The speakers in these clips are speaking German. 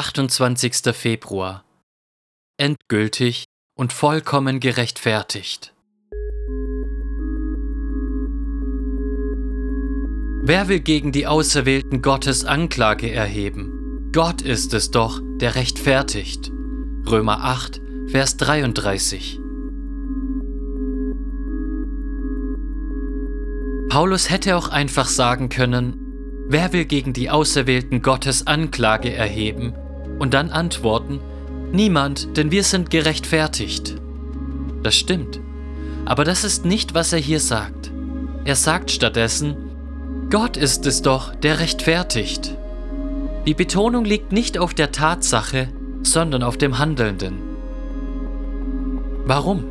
28. Februar. Endgültig und vollkommen gerechtfertigt. Wer will gegen die Auserwählten Gottes Anklage erheben? Gott ist es doch, der rechtfertigt. Römer 8, Vers 33. Paulus hätte auch einfach sagen können, wer will gegen die Auserwählten Gottes Anklage erheben? Und dann antworten, niemand, denn wir sind gerechtfertigt. Das stimmt. Aber das ist nicht, was er hier sagt. Er sagt stattdessen, Gott ist es doch, der rechtfertigt. Die Betonung liegt nicht auf der Tatsache, sondern auf dem Handelnden. Warum?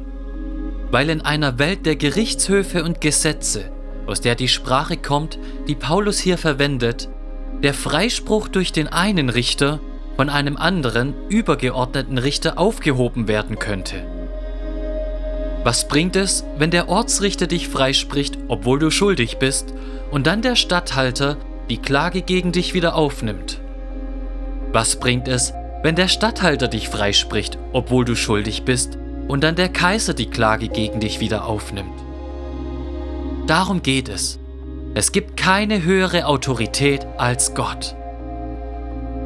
Weil in einer Welt der Gerichtshöfe und Gesetze aus der die Sprache kommt, die Paulus hier verwendet, der Freispruch durch den einen Richter von einem anderen, übergeordneten Richter aufgehoben werden könnte. Was bringt es, wenn der Ortsrichter dich freispricht, obwohl du schuldig bist, und dann der Statthalter die Klage gegen dich wieder aufnimmt? Was bringt es, wenn der Statthalter dich freispricht, obwohl du schuldig bist, und dann der Kaiser die Klage gegen dich wieder aufnimmt? Darum geht es. Es gibt keine höhere Autorität als Gott.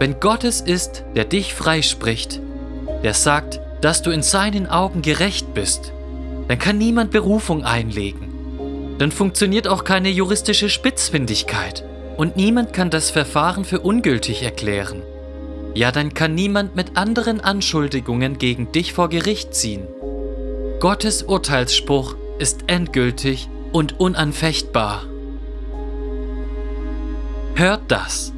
Wenn Gott es ist, der dich freispricht, der sagt, dass du in seinen Augen gerecht bist, dann kann niemand Berufung einlegen. Dann funktioniert auch keine juristische Spitzfindigkeit und niemand kann das Verfahren für ungültig erklären. Ja, dann kann niemand mit anderen Anschuldigungen gegen dich vor Gericht ziehen. Gottes Urteilsspruch ist endgültig und unanfechtbar. Hört das.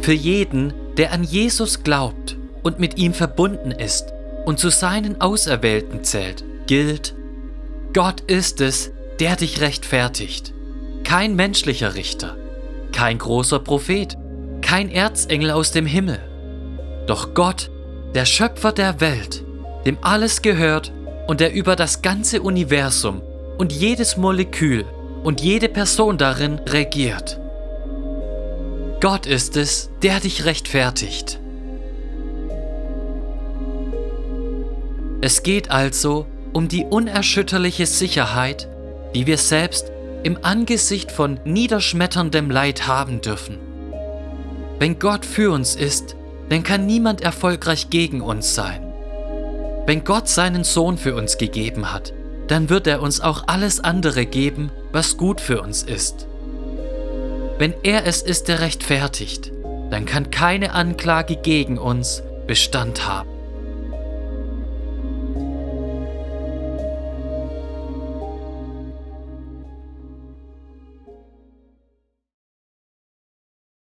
Für jeden, der an Jesus glaubt und mit ihm verbunden ist und zu seinen Auserwählten zählt, gilt, Gott ist es, der dich rechtfertigt. Kein menschlicher Richter, kein großer Prophet, kein Erzengel aus dem Himmel. Doch Gott, der Schöpfer der Welt, dem alles gehört und der über das ganze Universum und jedes Molekül und jede Person darin regiert. Gott ist es, der dich rechtfertigt. Es geht also um die unerschütterliche Sicherheit, die wir selbst im Angesicht von niederschmetterndem Leid haben dürfen. Wenn Gott für uns ist, dann kann niemand erfolgreich gegen uns sein. Wenn Gott seinen Sohn für uns gegeben hat, dann wird er uns auch alles andere geben, was gut für uns ist. Wenn er es ist, der rechtfertigt, dann kann keine Anklage gegen uns Bestand haben.